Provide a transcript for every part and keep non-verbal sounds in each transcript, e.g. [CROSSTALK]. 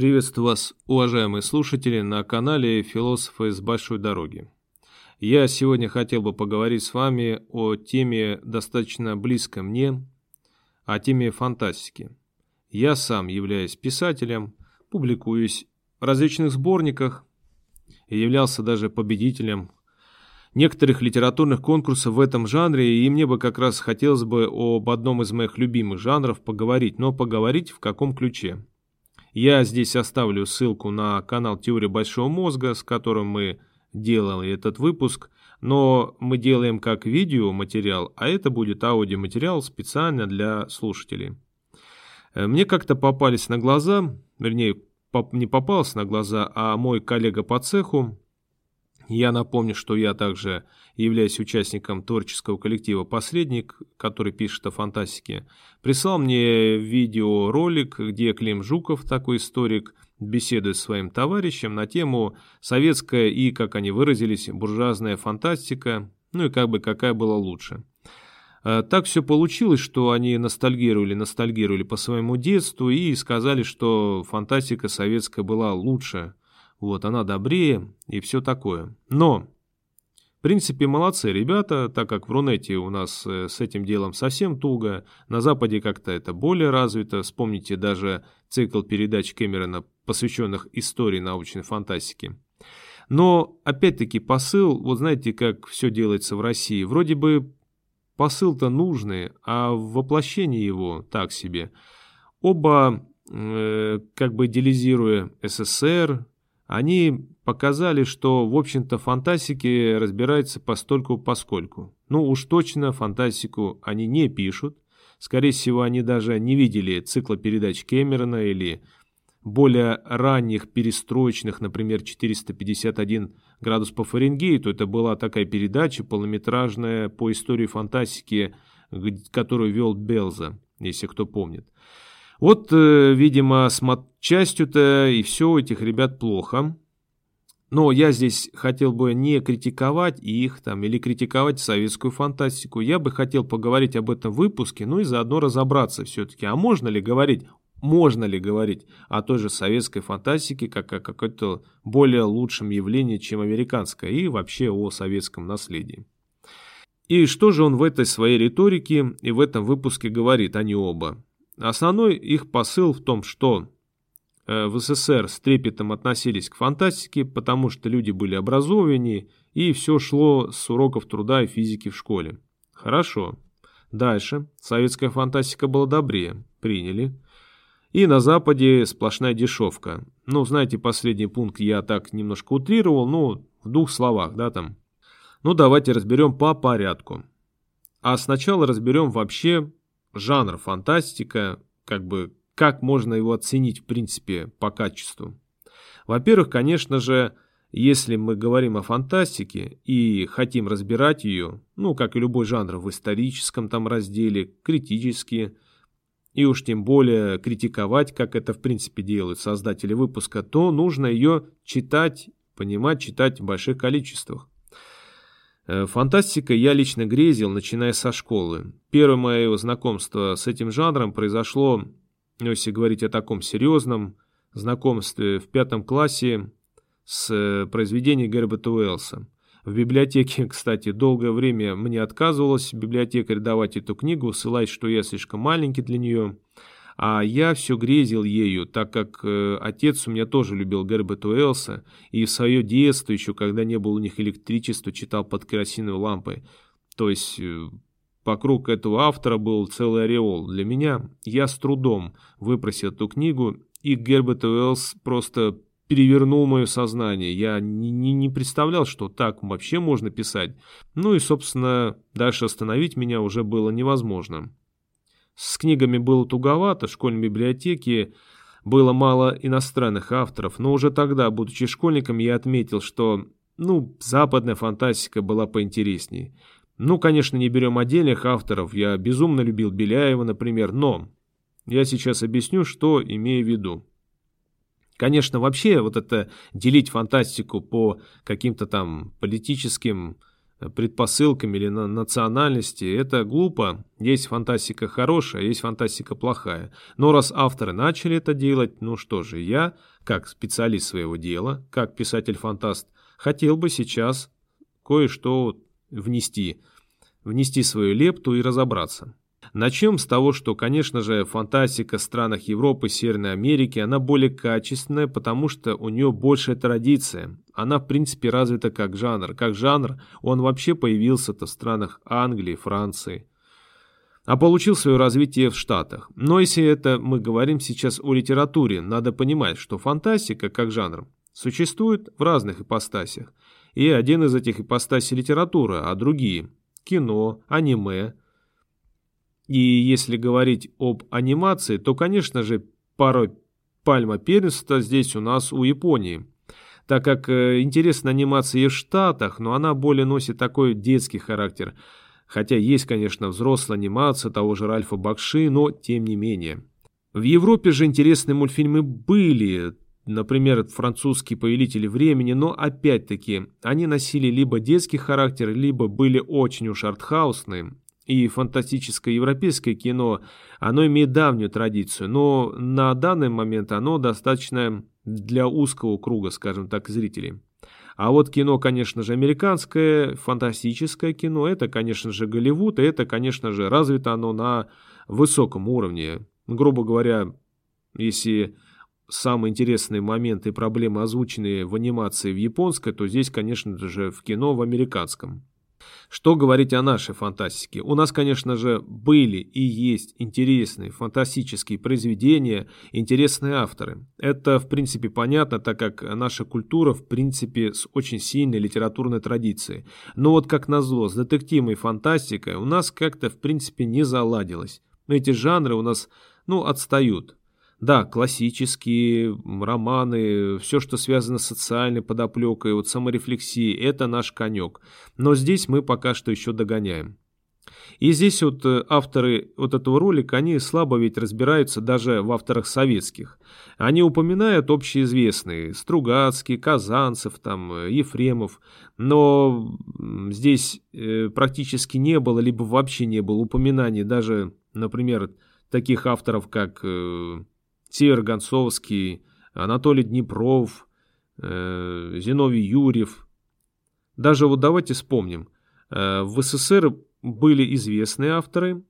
Приветствую вас, уважаемые слушатели, на канале «Философы с большой дороги». Я сегодня хотел бы поговорить с вами о теме достаточно близкой мне, о теме фантастики. Я сам являюсь писателем, публикуюсь в различных сборниках и являлся даже победителем некоторых литературных конкурсов в этом жанре, и мне бы как раз хотелось бы об одном из моих любимых жанров поговорить, но поговорить в каком ключе – я здесь оставлю ссылку на канал Теория Большого Мозга, с которым мы делали этот выпуск, но мы делаем как видеоматериал, а это будет аудиоматериал специально для слушателей. Э, мне как-то попались на глаза, вернее, не попался на глаза, а мой коллега по цеху, я напомню, что я также являюсь участником творческого коллектива «Посредник», который пишет о фантастике, прислал мне видеоролик, где Клим Жуков, такой историк, беседует с своим товарищем на тему «Советская и, как они выразились, буржуазная фантастика, ну и как бы какая была лучше». Э, так все получилось, что они ностальгировали, ностальгировали по своему детству и сказали, что фантастика советская была лучше – вот, она добрее и все такое. Но, в принципе, молодцы ребята, так как в Рунете у нас э, с этим делом совсем туго, на Западе как-то это более развито. Вспомните даже цикл передач Кэмерона, посвященных истории научной фантастики. Но, опять-таки, посыл, вот знаете, как все делается в России, вроде бы посыл-то нужный, а воплощение его так себе. Оба, э, как бы идеализируя СССР, они показали, что, в общем-то, фантастики разбираются постольку поскольку. Ну, уж точно фантастику они не пишут. Скорее всего, они даже не видели цикла передач Кэмерона или более ранних перестроечных, например, 451 градус по Фаренгейту. Это была такая передача полнометражная по истории фантастики, которую вел Белза, если кто помнит. Вот, э, видимо, частью-то и все у этих ребят плохо. Но я здесь хотел бы не критиковать их там или критиковать советскую фантастику. Я бы хотел поговорить об этом выпуске, ну и заодно разобраться все-таки, а можно ли говорить, можно ли говорить о той же советской фантастике как о какой-то более лучшем явлении, чем американская, и вообще о советском наследии. И что же он в этой своей риторике и в этом выпуске говорит, они оба? Основной их посыл в том, что в СССР с трепетом относились к фантастике, потому что люди были образованнее, и все шло с уроков труда и физики в школе. Хорошо. Дальше. Советская фантастика была добрее. Приняли. И на Западе сплошная дешевка. Ну, знаете, последний пункт я так немножко утрировал, ну, в двух словах, да, там. Ну, давайте разберем по порядку. А сначала разберем вообще жанр фантастика, как бы как можно его оценить в принципе по качеству? Во-первых, конечно же, если мы говорим о фантастике и хотим разбирать ее, ну, как и любой жанр в историческом там разделе, критически, и уж тем более критиковать, как это в принципе делают создатели выпуска, то нужно ее читать, понимать, читать в больших количествах. Э, фантастика я лично грезил, начиная со школы. Первое мое знакомство с этим жанром произошло, ну, если говорить о таком серьезном знакомстве, в пятом классе с э, произведением Герберта Уэллса. В библиотеке, [LAUGHS] кстати, долгое время мне отказывалась библиотекарь давать эту книгу, ссылаясь, что я слишком маленький для нее. А я все грезил ею, так как э, отец у меня тоже любил Герберта Уэллса, и в свое детство, еще когда не было у них электричества, читал под керосиновой лампой. То есть э, вокруг этого автора был целый ореол. Для меня я с трудом выпросил эту книгу, и Герберт Уэллс просто перевернул мое сознание. Я не, не представлял, что так вообще можно писать. Ну и, собственно, дальше остановить меня уже было невозможно. С книгами было туговато, в школьной библиотеке было мало иностранных авторов, но уже тогда, будучи школьником, я отметил, что, ну, западная фантастика была поинтереснее. Ну, конечно, не берем отдельных авторов, я безумно любил Беляева, например, но я сейчас объясню, что имею в виду. Конечно, вообще вот это делить фантастику по каким-то там политическим предпосылками или на национальности. Это глупо. Есть фантастика хорошая, есть фантастика плохая. Но раз авторы начали это делать, ну что же, я, как специалист своего дела, как писатель-фантаст, хотел бы сейчас кое-что внести, внести свою лепту и разобраться. Начнем с того, что, конечно же, фантастика в странах Европы, Северной Америки, она более качественная, потому что у нее большая традиция. Она, в принципе, развита как жанр. Как жанр он вообще появился-то в странах Англии, Франции. А получил свое развитие в Штатах. Но если это мы говорим сейчас о литературе, надо понимать, что фантастика как жанр существует в разных ипостасях. И один из этих ипостасей литература, а другие – кино, аниме, и если говорить об анимации, то, конечно же, пара пальма первенства здесь у нас у Японии. Так как э, интересна анимация и в Штатах, но она более носит такой детский характер. Хотя есть, конечно, взрослая анимация того же Ральфа Бакши, но тем не менее. В Европе же интересные мультфильмы были, например, французские повелители времени, но опять-таки они носили либо детский характер, либо были очень уж артхаусные и фантастическое европейское кино, оно имеет давнюю традицию, но на данный момент оно достаточно для узкого круга, скажем так, зрителей. А вот кино, конечно же, американское, фантастическое кино, это, конечно же, Голливуд, и это, конечно же, развито оно на высоком уровне. Грубо говоря, если самые интересные моменты и проблемы озвучены в анимации в японской, то здесь, конечно же, в кино в американском. Что говорить о нашей фантастике? У нас, конечно же, были и есть интересные фантастические произведения, интересные авторы. Это, в принципе, понятно, так как наша культура, в принципе, с очень сильной литературной традицией. Но вот как назло, с детективом и фантастикой у нас как-то, в принципе, не заладилось. Эти жанры у нас, ну, отстают. Да, классические романы, все, что связано с социальной подоплекой, вот саморефлексией, это наш конек. Но здесь мы пока что еще догоняем. И здесь вот э, авторы вот этого ролика, они слабо ведь разбираются даже в авторах советских. Они упоминают общеизвестные, Стругацкий, Казанцев, там, э, Ефремов, но здесь э, практически не было, либо вообще не было упоминаний даже, например, таких авторов, как Север Гонцовский, Анатолий Днепров, э, Зиновий Юрьев. Даже вот давайте вспомним. Э, в СССР были известные авторы,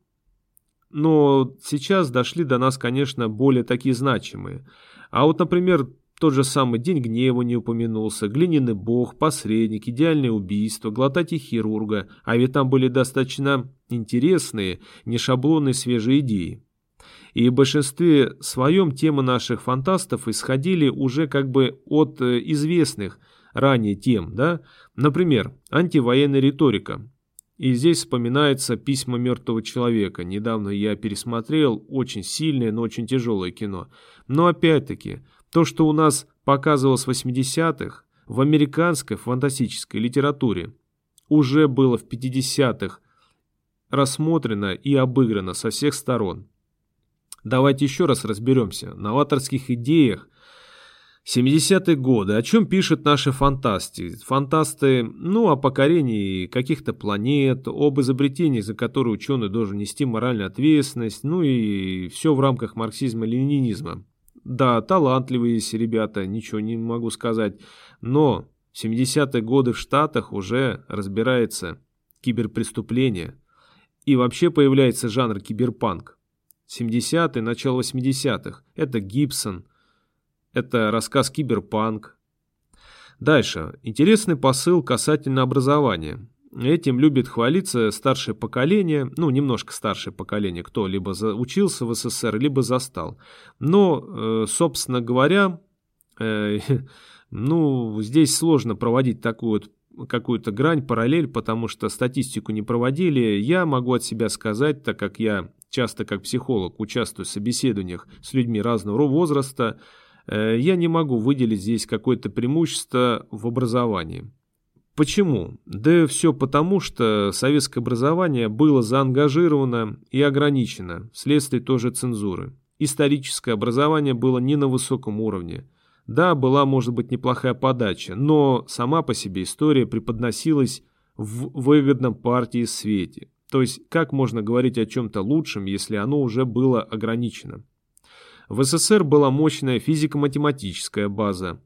но сейчас дошли до нас, конечно, более такие значимые. А вот, например, тот же самый День гнева не упомянулся, Глиняный бог, Посредник, Идеальное убийство, Глотать хирурга, а ведь там были достаточно интересные, не шаблонные свежие идеи. И в большинстве своем темы наших фантастов исходили уже как бы от э, известных ранее тем, да? Например, антивоенная риторика. И здесь вспоминается «Письма мертвого человека». Недавно я пересмотрел очень сильное, но очень тяжелое кино. Но опять-таки, то, что у нас показывалось в 80-х, в американской фантастической литературе, уже было в 50-х рассмотрено и обыграно со всех сторон. Давайте еще раз разберемся. Новаторских идеях 70-е годы. О чем пишут наши фантасты? Фантасты, ну, о покорении каких-то планет, об изобретении, за которые ученый должен нести моральную ответственность, ну и все в рамках марксизма-ленинизма. Да, талантливые есть ребята, ничего не могу сказать, но в 70-е годы в Штатах уже разбирается киберпреступление, и вообще появляется жанр киберпанк. 70-е, начало 80-х. Это Гибсон. Это рассказ «Киберпанк». Дальше. Интересный посыл касательно образования. Этим любит хвалиться старшее поколение, ну, немножко старшее поколение, кто либо учился в СССР, либо застал. Но, э, собственно говоря, э, [LAUGHS] ну, здесь сложно проводить такую вот какую-то грань, параллель, потому что статистику не проводили. Я могу от себя сказать, так как я часто как психолог участвую в собеседованиях с людьми разного возраста, э, я не могу выделить здесь какое-то преимущество в образовании. Почему? Да все потому, что советское образование было заангажировано и ограничено вследствие тоже цензуры. Историческое образование было не на высоком уровне. Да, была, может быть, неплохая подача, но сама по себе история преподносилась в выгодном партии свете. То есть, как можно говорить о чем-то лучшем, если оно уже было ограничено? В СССР была мощная физико-математическая база.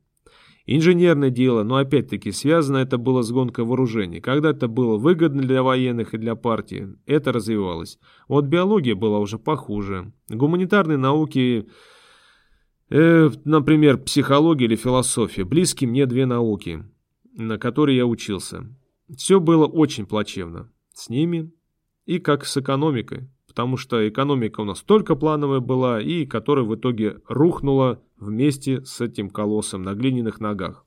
Инженерное дело, но опять-таки связано это было с гонкой вооружений. Когда это было выгодно для военных и для партии, это развивалось. Вот биология была уже похуже. Гуманитарные науки, э, например, психология или философия, близки мне две науки, на которые я учился. Все было очень плачевно с ними и как с экономикой, потому что экономика у нас только плановая была и которая в итоге рухнула вместе с этим колоссом на глиняных ногах.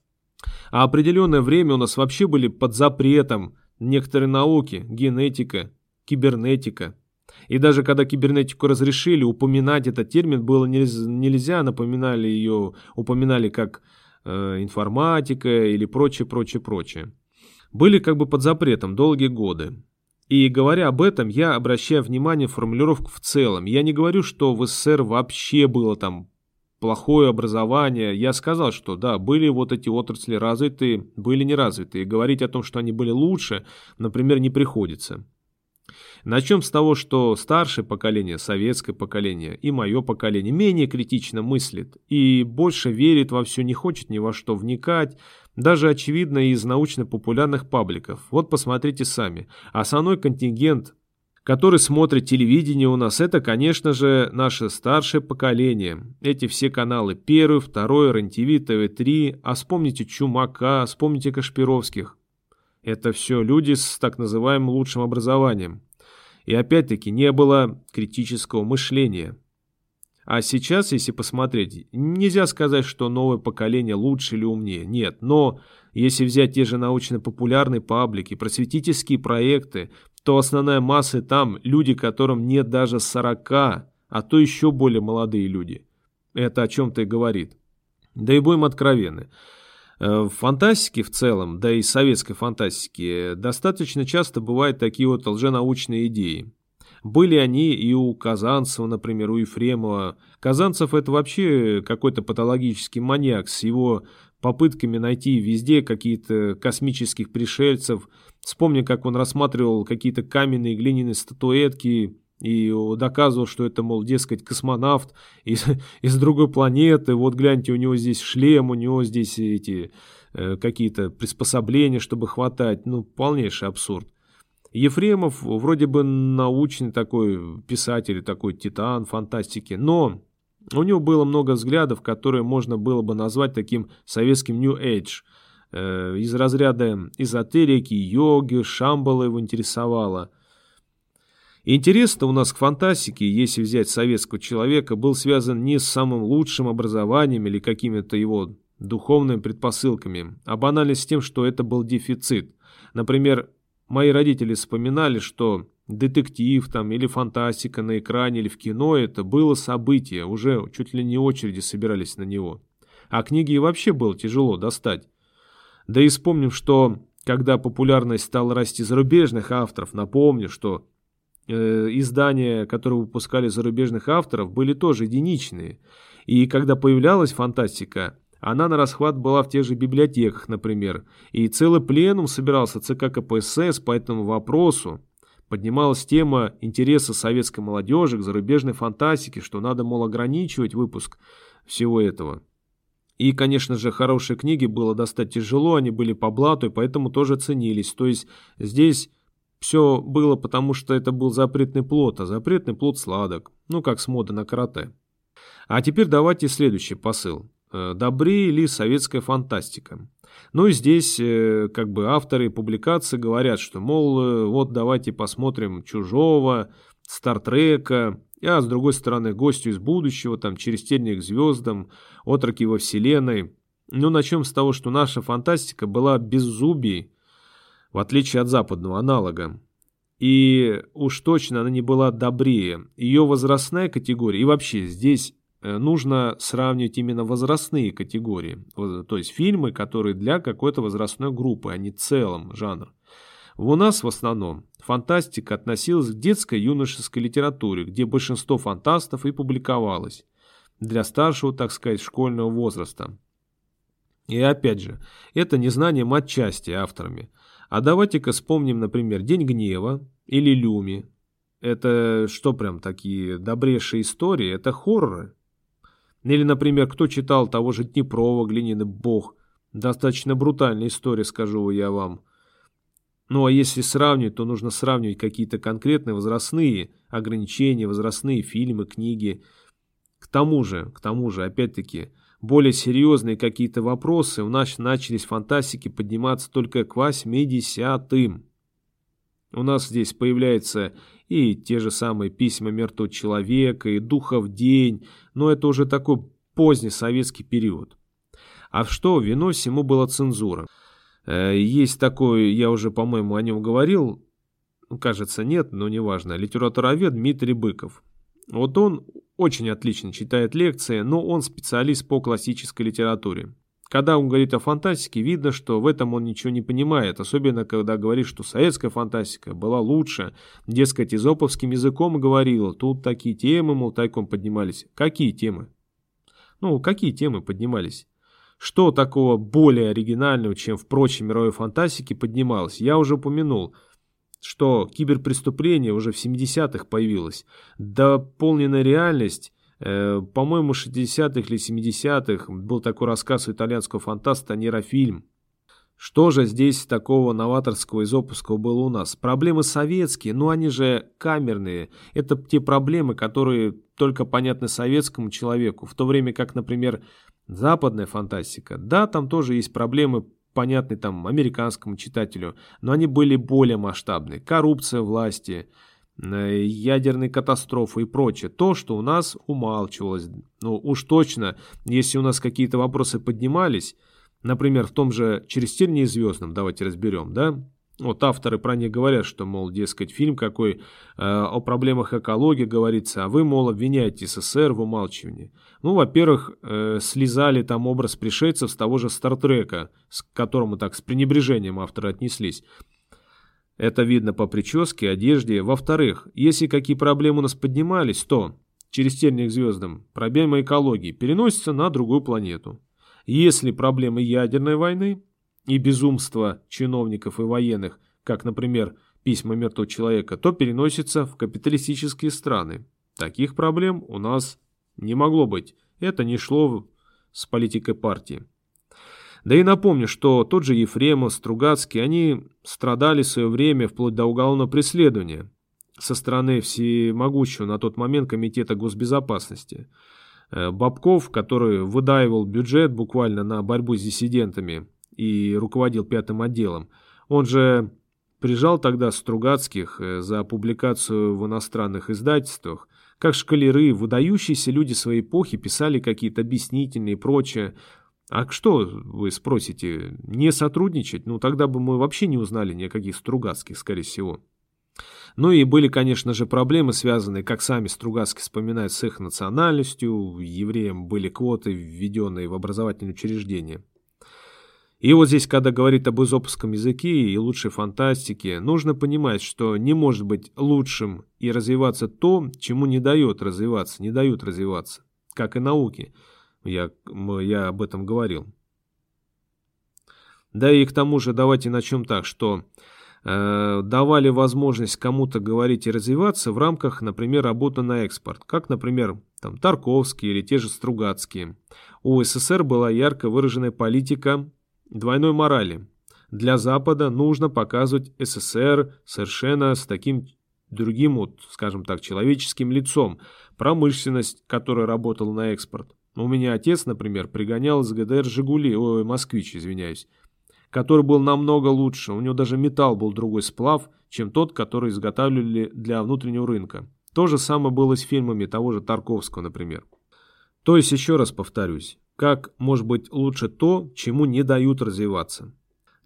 А определенное время у нас вообще были под запретом некоторые науки, генетика, кибернетика. И даже когда кибернетику разрешили, упоминать этот термин было нельзя, напоминали ее, упоминали как э, информатика или прочее, прочее, прочее. Были как бы под запретом долгие годы. И говоря об этом, я обращаю внимание формулировку в целом. Я не говорю, что в СССР вообще было там плохое образование. Я сказал, что да, были вот эти отрасли развитые, были неразвитые. Говорить о том, что они были лучше, например, не приходится. Начнем с того, что старшее поколение, советское поколение и мое поколение менее критично мыслит и больше верит во все, не хочет ни во что вникать, даже очевидно из научно-популярных пабликов. Вот посмотрите сами. Основной контингент, который смотрит телевидение у нас, это, конечно же, наше старшее поколение. Эти все каналы первый, второй, РЕН-ТВ, ТВ-3, а вспомните Чумака, вспомните Кашпировских. Это все люди с так называемым лучшим образованием. И опять-таки не было критического мышления. А сейчас, если посмотреть, нельзя сказать, что новое поколение лучше или умнее. Нет, но если взять те же научно-популярные паблики, просветительские проекты, то основная масса там люди, которым нет даже 40, а то еще более молодые люди. Это о чем-то и говорит. Да и будем откровенны. Э, в фантастике в целом, да и советской фантастике, достаточно часто бывают такие вот лженаучные идеи. Были они и у Казанцева, например, у Ефремова. Казанцев это вообще какой-то патологический маньяк с его попытками найти везде какие-то космических пришельцев. Вспомни, как он рассматривал какие-то каменные глиняные статуэтки и доказывал, что это, мол, дескать, космонавт [LAUGHS] из, из другой планеты. Вот гляньте, у него здесь шлем, у него здесь эти э, какие-то приспособления, чтобы хватать. Ну, полнейший абсурд. Ефремов вроде бы научный такой писатель, такой титан фантастики, но у него было много взглядов, которые можно было бы назвать таким советским New Age. Э, из разряда эзотерики, йоги, Шамбала его интересовало. интерес у нас к фантастике, если взять советского человека, был связан не с самым лучшим образованием или какими-то его духовными предпосылками, а банально с тем, что это был дефицит. Например, Мои родители вспоминали, что детектив там или фантастика на экране или в кино это было событие, уже чуть ли не очереди собирались на него. А книги и вообще было тяжело достать. Да и вспомним, что когда популярность стала расти зарубежных авторов, напомню, что э, издания, которые выпускали зарубежных авторов, были тоже единичные. И когда появлялась фантастика, она на расхват была в тех же библиотеках, например, и целый пленум собирался ЦК КПСС по этому вопросу. Поднималась тема интереса советской молодежи к зарубежной фантастике, что надо, мол, ограничивать выпуск всего этого. И, конечно же, хорошие книги было достать тяжело, они были по блату, и поэтому тоже ценились. То есть здесь все было потому, что это был запретный плод, а запретный плод сладок, ну как с моды на карате. А теперь давайте следующий посыл. Э, добрее ли советская фантастика. Ну и здесь э, как бы авторы публикации говорят, что, мол, э, вот давайте посмотрим «Чужого», «Стартрека», а с другой стороны «Гостю из будущего», там «Через тени к звездам», «Отроки во вселенной». Ну, начнем с того, что наша фантастика была беззубей, в отличие от западного аналога. И уж точно она не была добрее. Ее возрастная категория, и вообще здесь нужно сравнивать именно возрастные категории, то есть фильмы, которые для какой-то возрастной группы, а не целом жанр. У нас в основном фантастика относилась к детской юношеской литературе, где большинство фантастов и публиковалось, для старшего, так сказать, школьного возраста. И опять же, это не знание матчасти авторами, А давайте-ка вспомним, например, День гнева или Люми. Это что прям такие добрейшие истории? Это хорроры. Или, например, кто читал того же Днепрова, Глинины бог? Достаточно брутальная история, скажу я вам. Ну а если сравнивать, то нужно сравнивать какие-то конкретные возрастные ограничения, возрастные фильмы, книги. К тому же, к тому же, опять-таки, более серьезные какие-то вопросы у нас начались фантастики подниматься только к 80-м. У нас здесь появляются и те же самые письма мертвого человека, и духов день, но это уже такой поздний советский период. А что, виной всему была цензура. Э, есть такой, я уже, по-моему, о нем говорил, кажется, нет, но неважно, литературовед Дмитрий Быков. Вот он очень отлично читает лекции, но он специалист по классической литературе. Когда он говорит о фантастике, видно, что в этом он ничего не понимает, особенно когда говорит, что советская фантастика была лучше. Дескать, изоповским языком говорил, тут такие темы, мол, тайком поднимались. Какие темы? Ну, какие темы поднимались? Что такого более оригинального, чем в прочей мировой фантастике поднималось? Я уже упомянул, что киберпреступление уже в 70-х появилось. Дополненная реальность, по-моему, 60-х или 70-х был такой рассказ у итальянского фантаста «Нейрофильм». Что же здесь такого новаторского из опуского было у нас? Проблемы советские, но они же камерные. Это те проблемы, которые только понятны советскому человеку, в то время как, например, Западная фантастика. Да, там тоже есть проблемы, понятные там американскому читателю, но они были более масштабные. Коррупция власти, ядерные катастрофы и прочее. То, что у нас умалчивалось. Ну, уж точно, если у нас какие-то вопросы поднимались, например, в том же «Через тень неизвестном», давайте разберем, да, вот авторы про них говорят, что, мол, дескать, фильм какой э, о проблемах экологии говорится, а вы, мол, обвиняете СССР в умалчивании. Ну, во-первых, э, слезали там образ пришельцев с того же Стартрека, к которому так с пренебрежением авторы отнеслись. Это видно по прическе, одежде. Во-вторых, если какие проблемы у нас поднимались, то через терник звездам проблемы экологии переносятся на другую планету. Если проблемы ядерной войны, и безумство чиновников и военных, как, например, письма мертвого человека, то переносится в капиталистические страны. Таких проблем у нас не могло быть. Это не шло с политикой партии. Да и напомню, что тот же Ефремов, Стругацкий, они страдали в свое время вплоть до уголовного преследования со стороны всемогущего на тот момент Комитета госбезопасности. Э, Бабков, который выдаивал бюджет буквально на борьбу с диссидентами, и руководил пятым отделом. Он же прижал тогда Стругацких э, за публикацию в иностранных издательствах. Как шкалеры, выдающиеся люди своей эпохи писали какие-то объяснительные и прочее. А что, вы спросите, не сотрудничать? Ну, тогда бы мы вообще не узнали никаких Стругацких, скорее всего. Ну и были, конечно же, проблемы, связанные, как сами Стругацкие вспоминают, с их национальностью. Евреям были квоты, введенные в образовательные учреждения. И вот здесь, когда говорит об изопском языке и лучшей фантастике, нужно понимать, что не может быть лучшим и развиваться то, чему не дает развиваться, не дают развиваться, как и науки. Я, я об этом говорил. Да и к тому же давайте начнем так, что э, давали возможность кому-то говорить и развиваться в рамках, например, работы на экспорт, как, например, там, Тарковские или те же Стругацкие. У СССР была ярко выраженная политика двойной морали. Для Запада нужно показывать СССР совершенно с таким другим, вот, скажем так, человеческим лицом. Промышленность, которая работала на экспорт. У меня отец, например, пригонял из ГДР «Жигули», ой, «Москвич», извиняюсь, который был намного лучше. У него даже металл был другой сплав, чем тот, который изготавливали для внутреннего рынка. То же самое было с фильмами того же Тарковского, например. То есть, еще раз повторюсь, как может быть лучше то, чему не дают развиваться.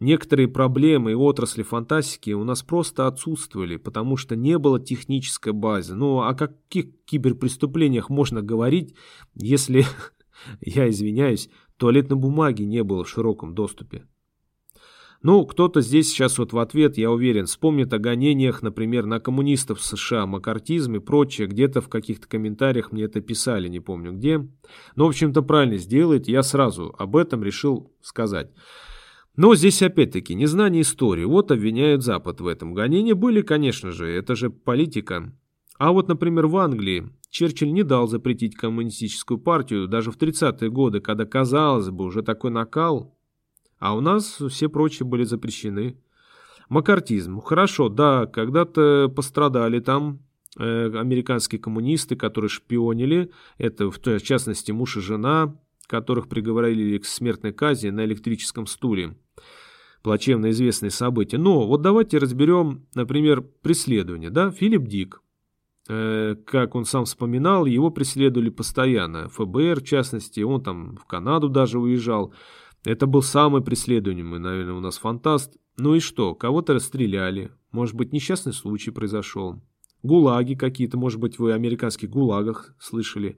Некоторые проблемы и отрасли фантастики у нас просто отсутствовали, потому что не было технической базы. Ну, о каких киберпреступлениях можно говорить, если, [LAUGHS] я извиняюсь, туалетной бумаги не было в широком доступе? Ну, кто-то здесь сейчас вот в ответ, я уверен, вспомнит о гонениях, например, на коммунистов в США, макартизм и прочее. Где-то в каких-то комментариях мне это писали, не помню где. Но, в общем-то, правильно сделает, я сразу об этом решил сказать. Но здесь опять-таки незнание истории. Вот обвиняют Запад в этом. Гонения были, конечно же, это же политика. А вот, например, в Англии Черчилль не дал запретить коммунистическую партию даже в 30-е годы, когда, казалось бы, уже такой накал, а у нас все прочие были запрещены. Макартизм. Хорошо, да, когда-то пострадали там э, американские коммунисты, которые шпионили. Это, в частности, муж и жена, которых приговорили к смертной казни на электрическом стуле. Плачевно известные события. Но вот давайте разберем, например, преследование. Да? Филипп Дик. Э, как он сам вспоминал, его преследовали постоянно. ФБР, в частности, он там в Канаду даже уезжал. Это был самый преследуемый, наверное, у нас фантаст. Ну и что, кого-то расстреляли. Может быть, несчастный случай произошел. Гулаги какие-то, может быть, вы о американских гулагах слышали.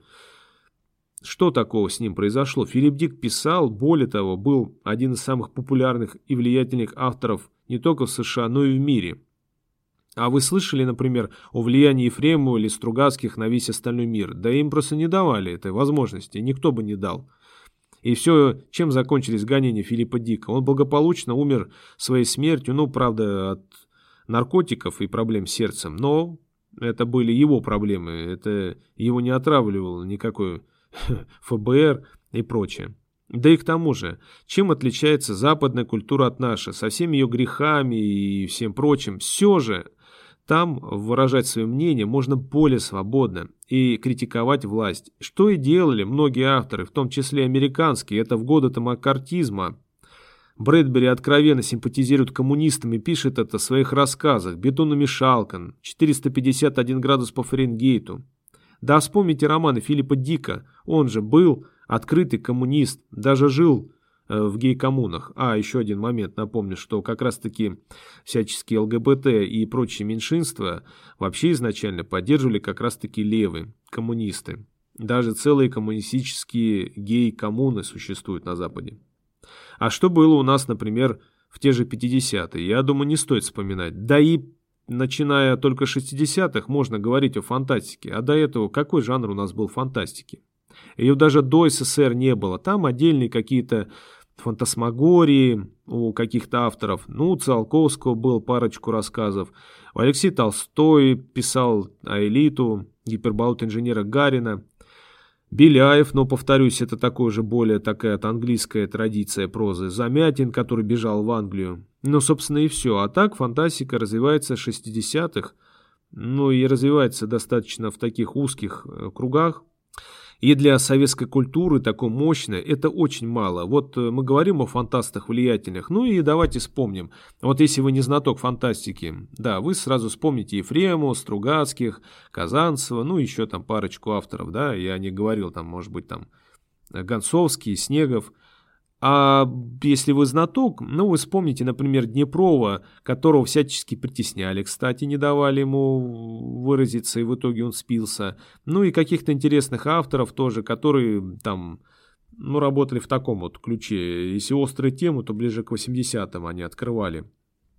Что такого с ним произошло? Филипп Дик писал, более того, был один из самых популярных и влиятельных авторов не только в США, но и в мире. А вы слышали, например, о влиянии Ефремова или Стругацких на весь остальной мир? Да им просто не давали этой возможности, никто бы не дал. И все, чем закончились гонения Филиппа Дика? Он благополучно умер своей смертью, ну, правда, от наркотиков и проблем с сердцем, но это были его проблемы, это его не отравливало никакой [LAUGHS] ФБР и прочее. Да и к тому же, чем отличается западная культура от нашей, со всеми ее грехами и всем прочим, все же там выражать свое мнение можно более свободно и критиковать власть, что и делали многие авторы, в том числе американские, это в годы маккартизма. Брэдбери откровенно симпатизирует коммунистам и пишет это в своих рассказах «Бетономешалка», «451 градус по Фаренгейту». Да вспомните романы Филиппа Дика, он же был открытый коммунист, даже жил Э, в гей-коммунах. А, еще один момент, напомню, что как раз-таки всяческие ЛГБТ и прочие меньшинства вообще изначально поддерживали как раз-таки левые, коммунисты. Даже целые коммунистические гей-коммуны существуют на Западе. А что было у нас, например, в те же 50-е, я думаю, не стоит вспоминать. Да и начиная только 60-х можно говорить о фантастике. А до этого какой жанр у нас был фантастики? Ее даже до СССР не было. Там отдельные какие-то фантасмагории у каких-то авторов. Ну, у Циолковского был парочку рассказов. Алексей Толстой писал о элиту, гиперболот инженера Гарина. Беляев, но, повторюсь, это такой же более такая от английская традиция прозы. Замятин, который бежал в Англию. Ну, собственно, и все. А так фантастика развивается в 60-х. Ну, и развивается достаточно в таких узких э, кругах. И для советской культуры такой мощной это очень мало. Вот э, мы говорим о фантастах влиятельных. Ну и давайте вспомним. Вот если вы не знаток фантастики, да, вы сразу вспомните Ефрему, Стругацких, Казанцева, ну еще там парочку авторов, да, я не говорил там, может быть, там Гонцовский, Снегов. А если вы знаток, ну вы вспомните, например, Днепрова, которого всячески притесняли, кстати, не давали ему выразиться, и в итоге он спился. Ну и каких-то интересных авторов тоже, которые там, ну, работали в таком вот ключе. Если острые темы, то ближе к 80-м они открывали.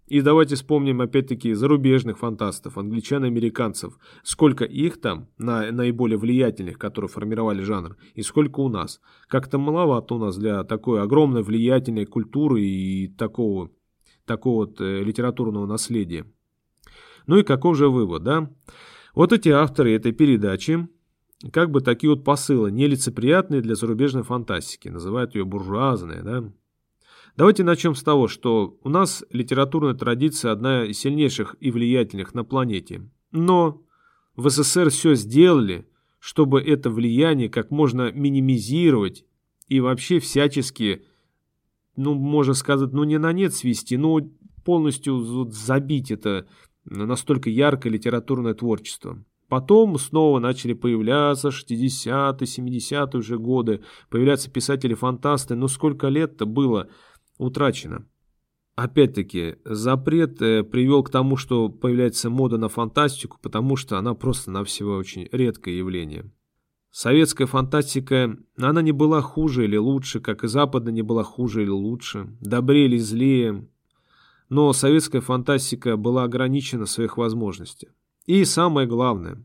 И давайте вспомним опять-таки зарубежных фантастов, англичан и американцев. Сколько их там, на, наиболее влиятельных, которые формировали жанр, и сколько у нас. Как-то маловато у нас для такой огромной влиятельной культуры и такого, такого вот э, литературного наследия. Ну и каков же вывод, да? Вот эти авторы этой передачи, как бы такие вот посылы, нелицеприятные для зарубежной фантастики, называют ее буржуазной, да? Давайте начнем с того, что у нас литературная традиция одна из сильнейших и влиятельных на планете. Но в СССР все сделали, чтобы это влияние как можно минимизировать и вообще всячески, ну, можно сказать, ну, не на нет свести, но полностью забить это настолько яркое литературное творчество. Потом снова начали появляться 60-е, 70-е уже годы, появляться писатели-фантасты. Но сколько лет-то было утрачено. Опять-таки, запрет э, привел к тому, что появляется мода на фантастику, потому что она просто-навсего очень редкое явление. Советская фантастика, она не была хуже или лучше, как и западная не была хуже или лучше, добрее или злее, но советская фантастика была ограничена в своих возможностях. И самое главное,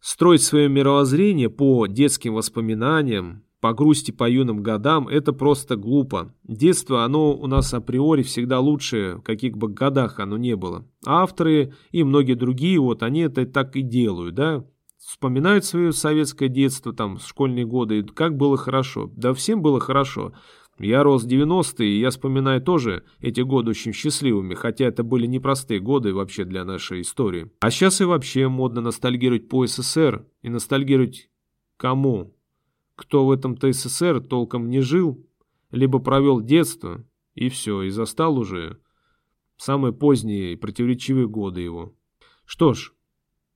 строить свое мировоззрение по детским воспоминаниям, по грусти по юным годам, это просто глупо. Детство, оно у нас априори всегда лучше, каких бы годах оно не было. авторы и многие другие, вот они это так и делают, да, вспоминают свое советское детство, там, школьные годы, как было хорошо. Да всем было хорошо. Я рос в 90-е, и я вспоминаю тоже эти годы очень счастливыми, хотя это были непростые годы вообще для нашей истории. А сейчас и вообще модно ностальгировать по СССР и ностальгировать кому? Кто в этом-то СССР толком не жил, либо провел детство, и все, и застал уже самые поздние и противоречивые годы его. Что ж,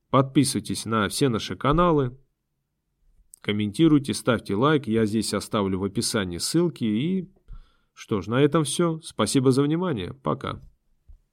подписывайтесь на все наши каналы, комментируйте, ставьте лайк, я здесь оставлю в описании ссылки и... Что ж, на этом все. Спасибо за внимание. Пока.